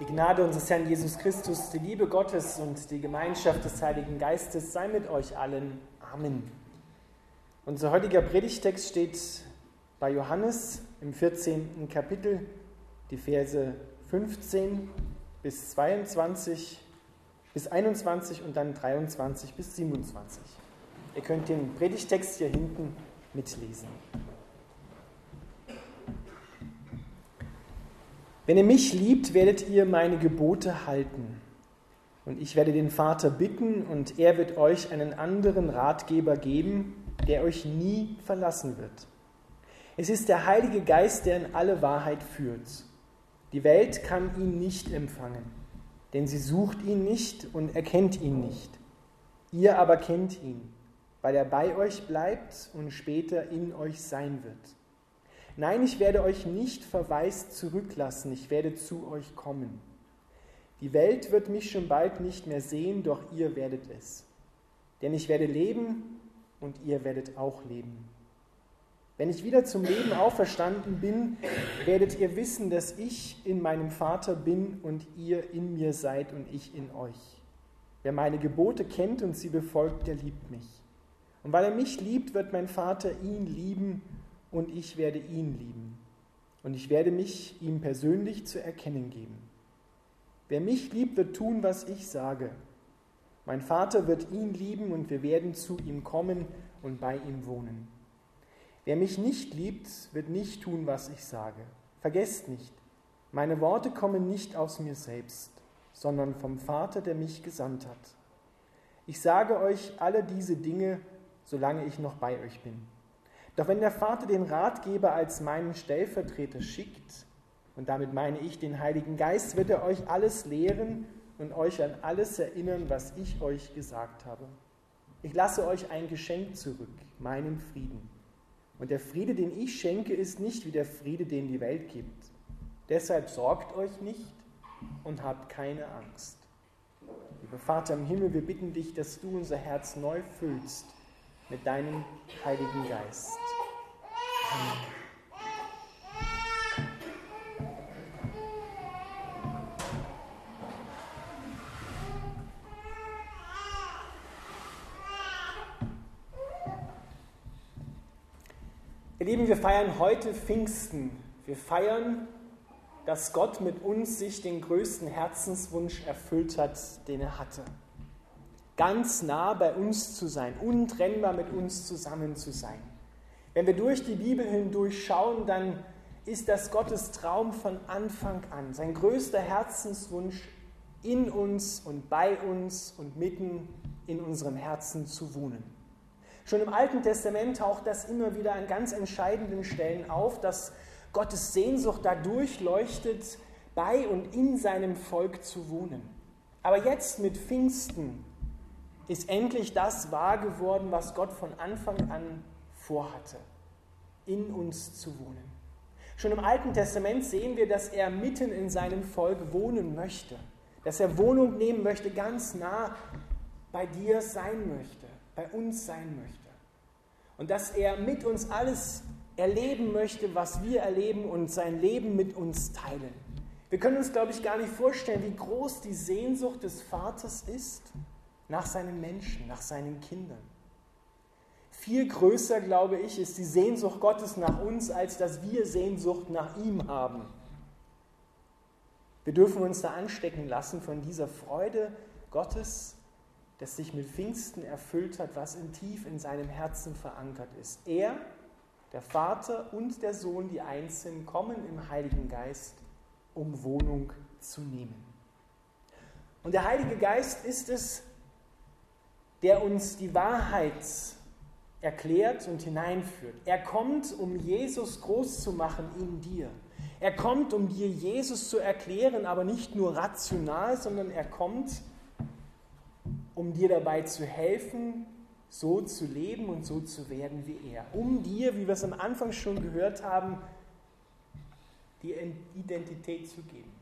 Die Gnade unseres Herrn Jesus Christus, die Liebe Gottes und die Gemeinschaft des Heiligen Geistes sei mit euch allen. Amen. Unser heutiger Predigtext steht bei Johannes im 14. Kapitel, die Verse 15 bis 22 bis 21 und dann 23 bis 27. Ihr könnt den Predigtext hier hinten mitlesen. Wenn ihr mich liebt, werdet ihr meine Gebote halten. Und ich werde den Vater bitten, und er wird euch einen anderen Ratgeber geben, der euch nie verlassen wird. Es ist der Heilige Geist, der in alle Wahrheit führt. Die Welt kann ihn nicht empfangen, denn sie sucht ihn nicht und erkennt ihn nicht. Ihr aber kennt ihn, weil er bei euch bleibt und später in euch sein wird. Nein, ich werde euch nicht verwaist zurücklassen, ich werde zu euch kommen. Die Welt wird mich schon bald nicht mehr sehen, doch ihr werdet es. Denn ich werde leben und ihr werdet auch leben. Wenn ich wieder zum Leben auferstanden bin, werdet ihr wissen, dass ich in meinem Vater bin und ihr in mir seid und ich in euch. Wer meine Gebote kennt und sie befolgt, der liebt mich. Und weil er mich liebt, wird mein Vater ihn lieben und ich werde ihn lieben. Und ich werde mich ihm persönlich zu erkennen geben. Wer mich liebt, wird tun, was ich sage. Mein Vater wird ihn lieben und wir werden zu ihm kommen und bei ihm wohnen. Wer mich nicht liebt, wird nicht tun, was ich sage. Vergesst nicht, meine Worte kommen nicht aus mir selbst, sondern vom Vater, der mich gesandt hat. Ich sage euch alle diese Dinge, solange ich noch bei euch bin. Doch wenn der Vater den Ratgeber als meinen Stellvertreter schickt, und damit meine ich den Heiligen Geist, wird er euch alles lehren und euch an alles erinnern, was ich euch gesagt habe. Ich lasse euch ein Geschenk zurück, meinen Frieden. Und der Friede, den ich schenke, ist nicht wie der Friede, den die Welt gibt. Deshalb sorgt euch nicht und habt keine Angst. Lieber Vater im Himmel, wir bitten dich, dass du unser Herz neu füllst mit deinem Heiligen Geist. Amen. Ihr Lieben, wir feiern heute Pfingsten. Wir feiern, dass Gott mit uns sich den größten Herzenswunsch erfüllt hat, den er hatte ganz nah bei uns zu sein, untrennbar mit uns zusammen zu sein. Wenn wir durch die Bibel hindurch schauen, dann ist das Gottes Traum von Anfang an, sein größter Herzenswunsch, in uns und bei uns und mitten in unserem Herzen zu wohnen. Schon im Alten Testament taucht das immer wieder an ganz entscheidenden Stellen auf, dass Gottes Sehnsucht dadurch leuchtet, bei und in seinem Volk zu wohnen. Aber jetzt mit Pfingsten ist endlich das wahr geworden, was Gott von Anfang an vorhatte, in uns zu wohnen. Schon im Alten Testament sehen wir, dass er mitten in seinem Volk wohnen möchte, dass er Wohnung nehmen möchte, ganz nah bei dir sein möchte, bei uns sein möchte. Und dass er mit uns alles erleben möchte, was wir erleben und sein Leben mit uns teilen. Wir können uns, glaube ich, gar nicht vorstellen, wie groß die Sehnsucht des Vaters ist, nach seinen Menschen, nach seinen Kindern. Viel größer, glaube ich, ist die Sehnsucht Gottes nach uns, als dass wir Sehnsucht nach ihm haben. Wir dürfen uns da anstecken lassen von dieser Freude Gottes, das sich mit Pfingsten erfüllt hat, was in tief in seinem Herzen verankert ist. Er, der Vater und der Sohn, die Einzelnen, kommen im Heiligen Geist, um Wohnung zu nehmen. Und der Heilige Geist ist es, der uns die Wahrheit erklärt und hineinführt. Er kommt, um Jesus groß zu machen in dir. Er kommt, um dir Jesus zu erklären, aber nicht nur rational, sondern er kommt, um dir dabei zu helfen, so zu leben und so zu werden wie er. Um dir, wie wir es am Anfang schon gehört haben, die Identität zu geben.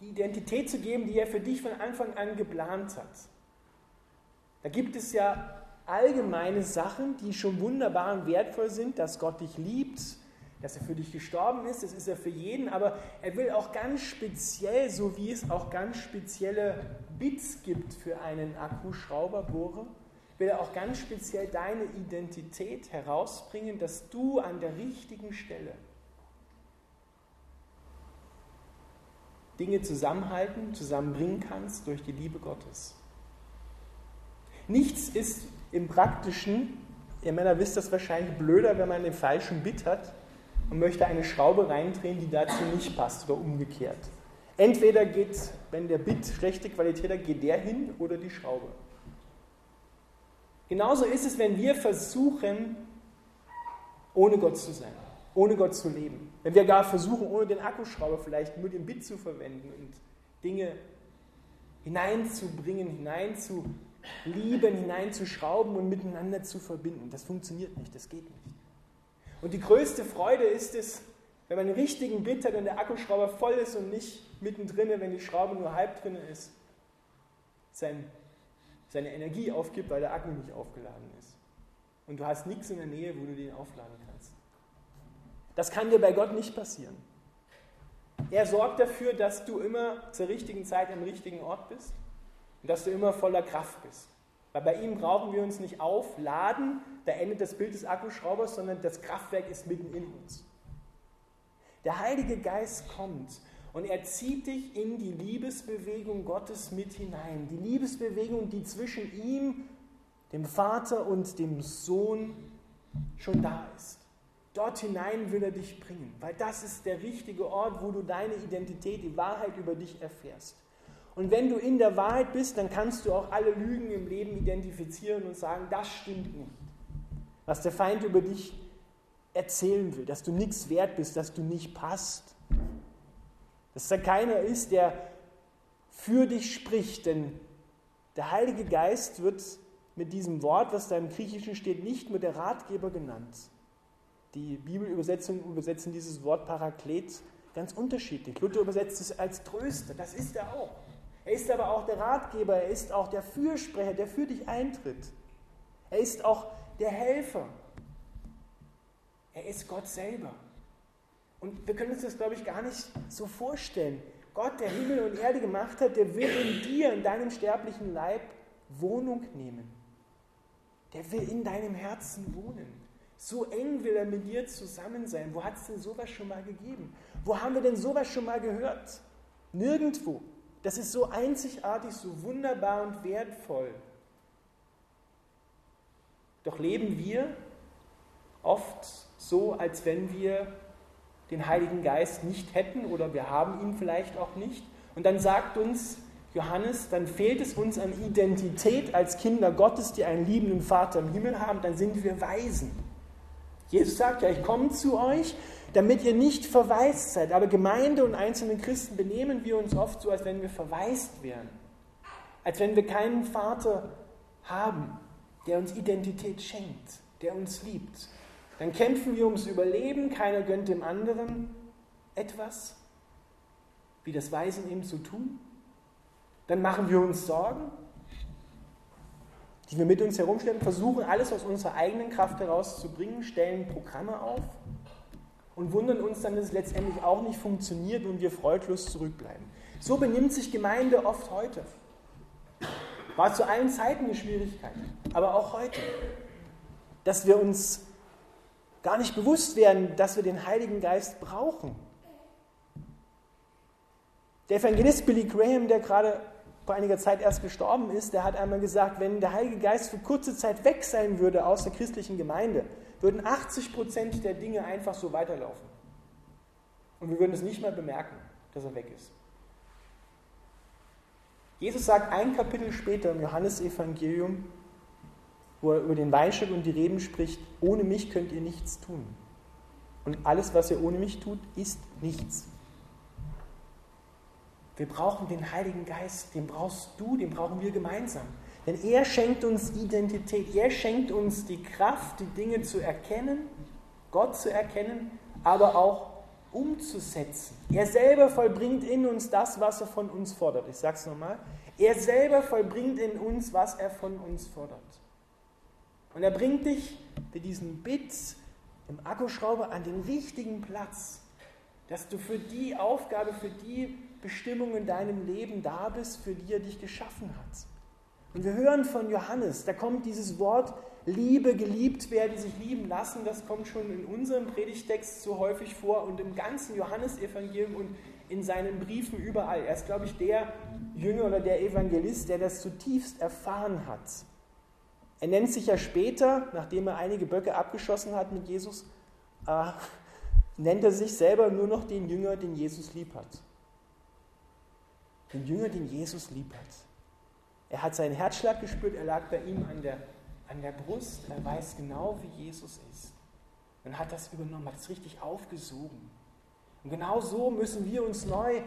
Die Identität zu geben, die er für dich von Anfang an geplant hat. Da gibt es ja allgemeine Sachen, die schon wunderbar und wertvoll sind, dass Gott dich liebt, dass er für dich gestorben ist, das ist er für jeden, aber er will auch ganz speziell, so wie es auch ganz spezielle Bits gibt für einen Akkuschrauberbohrer, will er auch ganz speziell deine Identität herausbringen, dass du an der richtigen Stelle Dinge zusammenhalten, zusammenbringen kannst durch die Liebe Gottes. Nichts ist im Praktischen, ihr Männer wisst das wahrscheinlich, blöder, wenn man den falschen Bit hat und möchte eine Schraube reindrehen, die dazu nicht passt oder umgekehrt. Entweder geht, wenn der Bit schlechte Qualität hat, geht der hin oder die Schraube. Genauso ist es, wenn wir versuchen, ohne Gott zu sein, ohne Gott zu leben. Wenn wir gar versuchen, ohne den Akkuschrauber vielleicht nur den Bit zu verwenden und Dinge hineinzubringen, hineinzulieben, hineinzuschrauben und miteinander zu verbinden. Das funktioniert nicht, das geht nicht. Und die größte Freude ist es, wenn man einen richtigen Bit hat und der Akkuschrauber voll ist und nicht mittendrin, wenn die Schraube nur halb drin ist, sein seine Energie aufgibt, weil der Akku nicht aufgeladen ist. Und du hast nichts in der Nähe, wo du den aufladen kannst. Das kann dir bei Gott nicht passieren. Er sorgt dafür, dass du immer zur richtigen Zeit am richtigen Ort bist und dass du immer voller Kraft bist. Weil bei ihm brauchen wir uns nicht aufladen, da endet das Bild des Akkuschraubers, sondern das Kraftwerk ist mitten in uns. Der Heilige Geist kommt und er zieht dich in die Liebesbewegung Gottes mit hinein. Die Liebesbewegung, die zwischen ihm, dem Vater und dem Sohn schon da ist. Dort hinein will er dich bringen, weil das ist der richtige Ort, wo du deine Identität, die Wahrheit über dich erfährst. Und wenn du in der Wahrheit bist, dann kannst du auch alle Lügen im Leben identifizieren und sagen, das stimmt nicht. Was der Feind über dich erzählen will, dass du nichts wert bist, dass du nicht passt. Dass da keiner ist, der für dich spricht, denn der Heilige Geist wird mit diesem Wort, was da im Griechischen steht, nicht nur der Ratgeber genannt. Die Bibelübersetzungen übersetzen dieses Wort Paraklet ganz unterschiedlich. Luther übersetzt es als Tröster, das ist er auch. Er ist aber auch der Ratgeber, er ist auch der Fürsprecher, der für dich eintritt. Er ist auch der Helfer. Er ist Gott selber. Und wir können uns das, glaube ich, gar nicht so vorstellen. Gott, der Himmel und Erde gemacht hat, der will in dir, in deinem sterblichen Leib Wohnung nehmen. Der will in deinem Herzen wohnen. So eng will er mit dir zusammen sein. Wo hat es denn sowas schon mal gegeben? Wo haben wir denn sowas schon mal gehört? Nirgendwo. Das ist so einzigartig, so wunderbar und wertvoll. Doch leben wir oft so, als wenn wir den Heiligen Geist nicht hätten oder wir haben ihn vielleicht auch nicht. Und dann sagt uns Johannes, dann fehlt es uns an Identität als Kinder Gottes, die einen liebenden Vater im Himmel haben, dann sind wir Weisen. Jesus sagt ja, ich komme zu euch, damit ihr nicht verwaist seid. Aber Gemeinde und einzelne Christen benehmen wir uns oft so, als wenn wir verwaist wären. Als wenn wir keinen Vater haben, der uns Identität schenkt, der uns liebt. Dann kämpfen wir ums Überleben, keiner gönnt dem anderen etwas, wie das Weisen eben so tun. Dann machen wir uns Sorgen, die wir mit uns herumstellen, versuchen alles aus unserer eigenen Kraft herauszubringen, stellen Programme auf und wundern uns dann, dass es letztendlich auch nicht funktioniert und wir freudlos zurückbleiben. So benimmt sich Gemeinde oft heute. War zu allen Zeiten eine Schwierigkeit, aber auch heute, dass wir uns gar nicht bewusst werden, dass wir den Heiligen Geist brauchen. Der Evangelist Billy Graham, der gerade vor einiger Zeit erst gestorben ist, der hat einmal gesagt, wenn der Heilige Geist für kurze Zeit weg sein würde aus der christlichen Gemeinde, würden 80 Prozent der Dinge einfach so weiterlaufen. Und wir würden es nicht mehr bemerken, dass er weg ist. Jesus sagt ein Kapitel später im Johannesevangelium, wo er über den Weinstock und die Reben spricht, ohne mich könnt ihr nichts tun. Und alles, was ihr ohne mich tut, ist nichts. Wir brauchen den Heiligen Geist, den brauchst du, den brauchen wir gemeinsam. Denn er schenkt uns Identität, er schenkt uns die Kraft, die Dinge zu erkennen, Gott zu erkennen, aber auch umzusetzen. Er selber vollbringt in uns das, was er von uns fordert. Ich sage es nochmal. Er selber vollbringt in uns, was er von uns fordert. Und er bringt dich mit diesen Bits im Akkuschrauber an den richtigen Platz, dass du für die Aufgabe, für die Bestimmung in deinem Leben da bist, für die er dich geschaffen hat. Und wir hören von Johannes, da kommt dieses Wort Liebe, geliebt werden, sich lieben lassen, das kommt schon in unserem Predigtext so häufig vor und im ganzen Johannesevangelium und in seinen Briefen überall. Er ist, glaube ich, der Jünger oder der Evangelist, der das zutiefst erfahren hat. Er nennt sich ja später, nachdem er einige Böcke abgeschossen hat mit Jesus, äh, nennt er sich selber nur noch den Jünger, den Jesus lieb hat. Den Jünger, den Jesus lieb hat. Er hat seinen Herzschlag gespürt, er lag bei ihm an der, an der Brust, er weiß genau, wie Jesus ist. Und hat das übernommen, hat es richtig aufgesogen. Und genau so müssen wir uns neu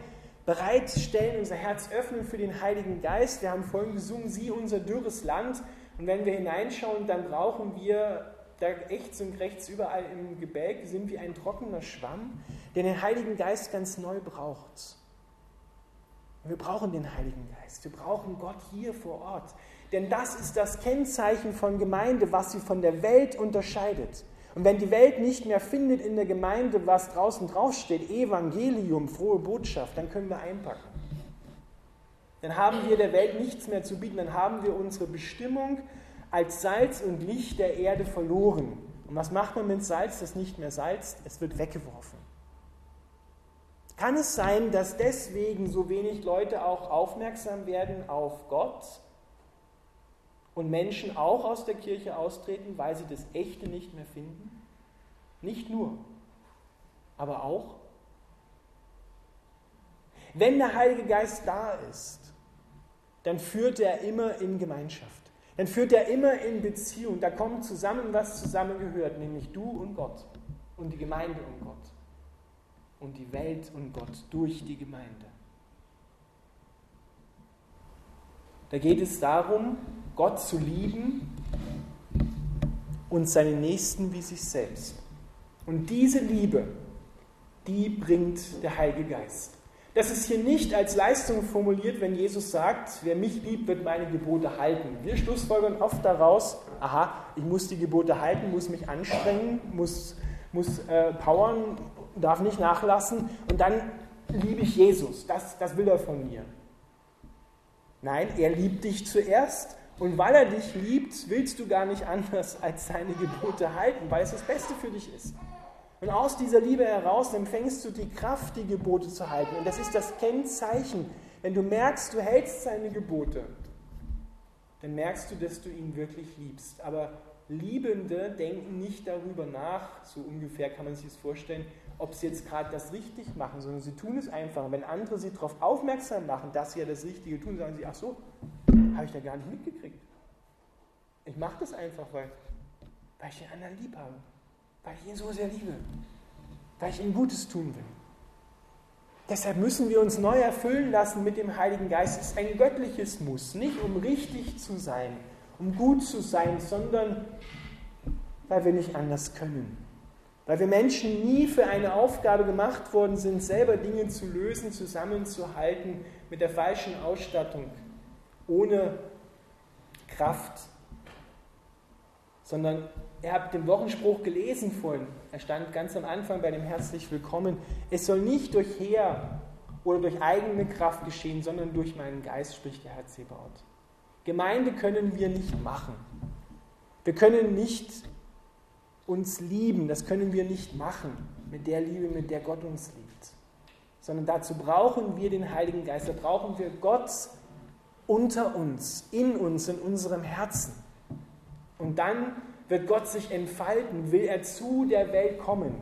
bereitstellen, unser Herz öffnen für den Heiligen Geist. Wir haben vorhin gesungen, sieh unser dürres Land. Und wenn wir hineinschauen, dann brauchen wir da rechts und rechts überall im Gebälk sind wie ein trockener Schwamm, der den Heiligen Geist ganz neu braucht. Wir brauchen den Heiligen Geist. Wir brauchen Gott hier vor Ort. Denn das ist das Kennzeichen von Gemeinde, was sie von der Welt unterscheidet. Und wenn die Welt nicht mehr findet in der Gemeinde, was draußen draufsteht, Evangelium, frohe Botschaft, dann können wir einpacken. Dann haben wir der Welt nichts mehr zu bieten, dann haben wir unsere Bestimmung als Salz und Licht der Erde verloren. Und was macht man mit Salz, das nicht mehr salzt? Es wird weggeworfen. Kann es sein, dass deswegen so wenig Leute auch aufmerksam werden auf Gott und Menschen auch aus der Kirche austreten, weil sie das Echte nicht mehr finden? Nicht nur, aber auch. Wenn der Heilige Geist da ist, dann führt er immer in Gemeinschaft. Dann führt er immer in Beziehung. Da kommt zusammen, was zusammengehört, nämlich du und Gott und die Gemeinde und Gott und die Welt und Gott durch die Gemeinde. Da geht es darum, Gott zu lieben und seinen Nächsten wie sich selbst. Und diese Liebe, die bringt der Heilige Geist. Das ist hier nicht als Leistung formuliert, wenn Jesus sagt, wer mich liebt, wird meine Gebote halten. Wir schlussfolgern oft daraus, aha, ich muss die Gebote halten, muss mich anstrengen, muss, muss äh, powern, darf nicht nachlassen und dann liebe ich Jesus. Das, das will er von mir. Nein, er liebt dich zuerst und weil er dich liebt, willst du gar nicht anders als seine Gebote halten, weil es das Beste für dich ist. Und aus dieser Liebe heraus empfängst du die Kraft, die Gebote zu halten. Und das ist das Kennzeichen. Wenn du merkst, du hältst seine Gebote, dann merkst du, dass du ihn wirklich liebst. Aber Liebende denken nicht darüber nach, so ungefähr kann man sich das vorstellen, ob sie jetzt gerade das richtig machen, sondern sie tun es einfach. wenn andere sie darauf aufmerksam machen, dass sie ja das Richtige tun, sagen sie, ach so, habe ich da gar nicht mitgekriegt. Ich mache das einfach, weil, weil ich den anderen lieb habe, weil ich ihn so sehr liebe, weil ich ihm Gutes tun will. Deshalb müssen wir uns neu erfüllen lassen mit dem Heiligen Geist. Es ist ein göttliches Muss, nicht um richtig zu sein, um gut zu sein, sondern weil wir nicht anders können. Weil wir Menschen nie für eine Aufgabe gemacht worden sind, selber Dinge zu lösen, zusammenzuhalten mit der falschen Ausstattung, ohne Kraft. Sondern ihr habt den Wochenspruch gelesen vorhin. Er stand ganz am Anfang bei dem Herzlich Willkommen. Es soll nicht durch Heer oder durch eigene Kraft geschehen, sondern durch meinen Geist, spricht der Herr Zebaut. Gemeinde können wir nicht machen. Wir können nicht uns lieben, das können wir nicht machen mit der Liebe, mit der Gott uns liebt. Sondern dazu brauchen wir den Heiligen Geist, da brauchen wir Gott unter uns, in uns, in unserem Herzen. Und dann wird Gott sich entfalten, will er zu der Welt kommen.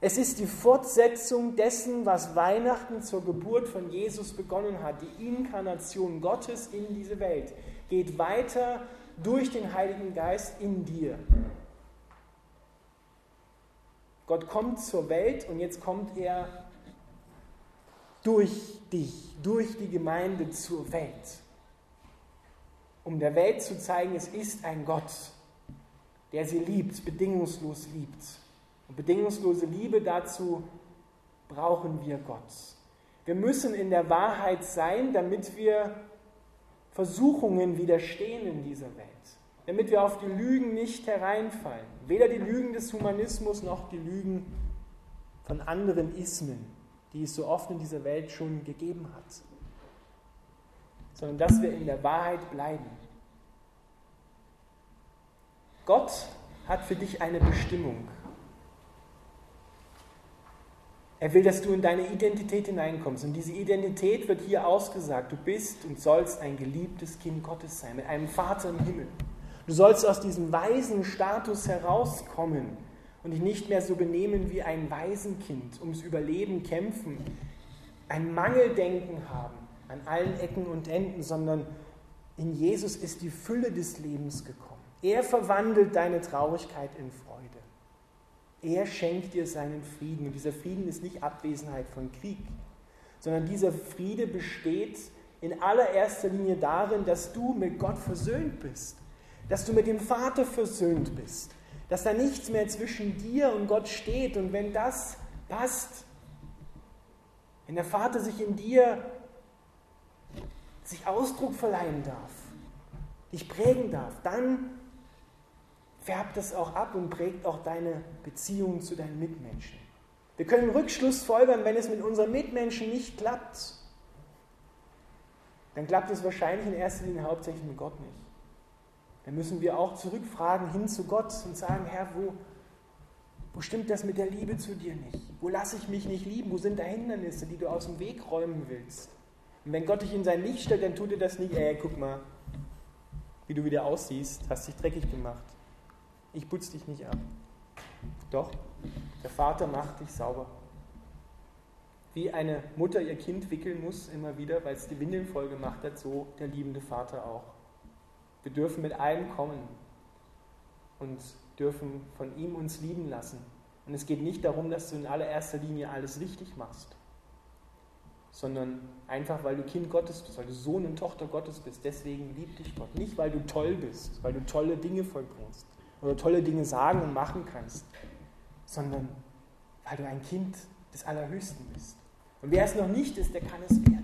Es ist die Fortsetzung dessen, was Weihnachten zur Geburt von Jesus begonnen hat. Die Inkarnation Gottes in diese Welt geht weiter durch den Heiligen Geist in dir. Gott kommt zur Welt und jetzt kommt er durch dich, durch die Gemeinde zur Welt, um der Welt zu zeigen, es ist ein Gott, der sie liebt, bedingungslos liebt. Und bedingungslose Liebe dazu brauchen wir Gott. Wir müssen in der Wahrheit sein, damit wir Versuchungen widerstehen in dieser Welt. damit wir auf die Lügen nicht hereinfallen. Weder die Lügen des Humanismus noch die Lügen von anderen Ismen, die es so oft in dieser Welt schon gegeben hat, sondern dass wir in der Wahrheit bleiben. Gott hat für dich eine Bestimmung. Er will, dass du in deine Identität hineinkommst. Und diese Identität wird hier ausgesagt. Du bist und sollst ein geliebtes Kind Gottes sein, mit einem Vater im Himmel. Du sollst aus diesem weisen Status herauskommen und dich nicht mehr so benehmen wie ein Waisenkind, ums Überleben kämpfen, ein Mangeldenken haben an allen Ecken und Enden, sondern in Jesus ist die Fülle des Lebens gekommen. Er verwandelt deine Traurigkeit in Freude. Er schenkt dir seinen Frieden. Und dieser Frieden ist nicht Abwesenheit von Krieg, sondern dieser Friede besteht in allererster Linie darin, dass du mit Gott versöhnt bist, dass du mit dem Vater versöhnt bist, dass da nichts mehr zwischen dir und Gott steht. Und wenn das passt, wenn der Vater sich in dir sich Ausdruck verleihen darf, dich prägen darf, dann färbt es auch ab und prägt auch deine Beziehung zu deinen Mitmenschen. Wir können Rückschluss folgern, wenn es mit unseren Mitmenschen nicht klappt. Dann klappt es wahrscheinlich in erster Linie hauptsächlich mit Gott nicht. Dann müssen wir auch zurückfragen hin zu Gott und sagen, Herr, wo, wo stimmt das mit der Liebe zu dir nicht? Wo lasse ich mich nicht lieben? Wo sind da Hindernisse, die du aus dem Weg räumen willst? Und wenn Gott dich in sein Licht stellt, dann tut er das nicht, ey, guck mal, wie du wieder aussiehst, hast dich dreckig gemacht ich putze dich nicht ab. Doch, der Vater macht dich sauber. Wie eine Mutter ihr Kind wickeln muss immer wieder, weil es die Windeln voll gemacht hat, so der liebende Vater auch. Wir dürfen mit allem kommen und dürfen von ihm uns lieben lassen. Und es geht nicht darum, dass du in allererster Linie alles richtig machst, sondern einfach, weil du Kind Gottes bist, weil du Sohn und Tochter Gottes bist. Deswegen liebt dich Gott. Nicht, weil du toll bist, weil du tolle Dinge vollbringst, oder tolle Dinge sagen und machen kannst, sondern weil du ein Kind des Allerhöchsten bist. Und wer es noch nicht ist, der kann es werden.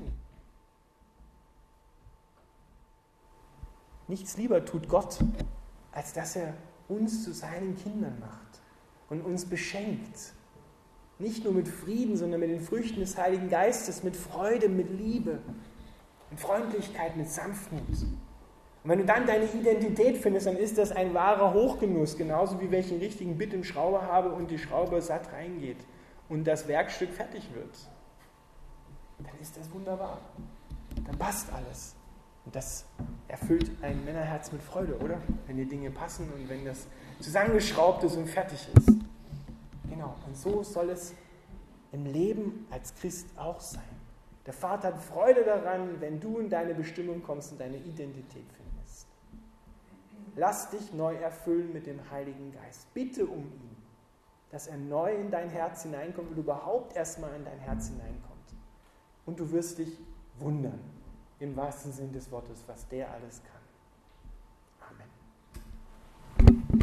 Nichts lieber tut Gott, als dass er uns zu seinen Kindern macht und uns beschenkt. Nicht nur mit Frieden, sondern mit den Früchten des Heiligen Geistes, mit Freude, mit Liebe, mit Freundlichkeit, mit Sanftmut. Und wenn du dann deine Identität findest, dann ist das ein wahrer Hochgenuss, genauso wie wenn ich einen richtigen Bit im Schrauber habe und die Schraube satt reingeht und das Werkstück fertig wird. Dann ist das wunderbar. Dann passt alles. Das erfüllt ein Männerherz mit Freude, oder? Wenn die Dinge passen und wenn das zusammengeschraubt ist und fertig ist. Genau, und so soll es im Leben als Christ auch sein. Der Vater hat Freude daran, wenn du in deine Bestimmung kommst und deine Identität findest. Lass dich neu erfüllen mit dem Heiligen Geist. Bitte um ihn, dass er neu in dein Herz hineinkommt und überhaupt erstmal in dein Herz hineinkommt. Und du wirst dich wundern, im wahrsten Sinn des Wortes, was der alles kann.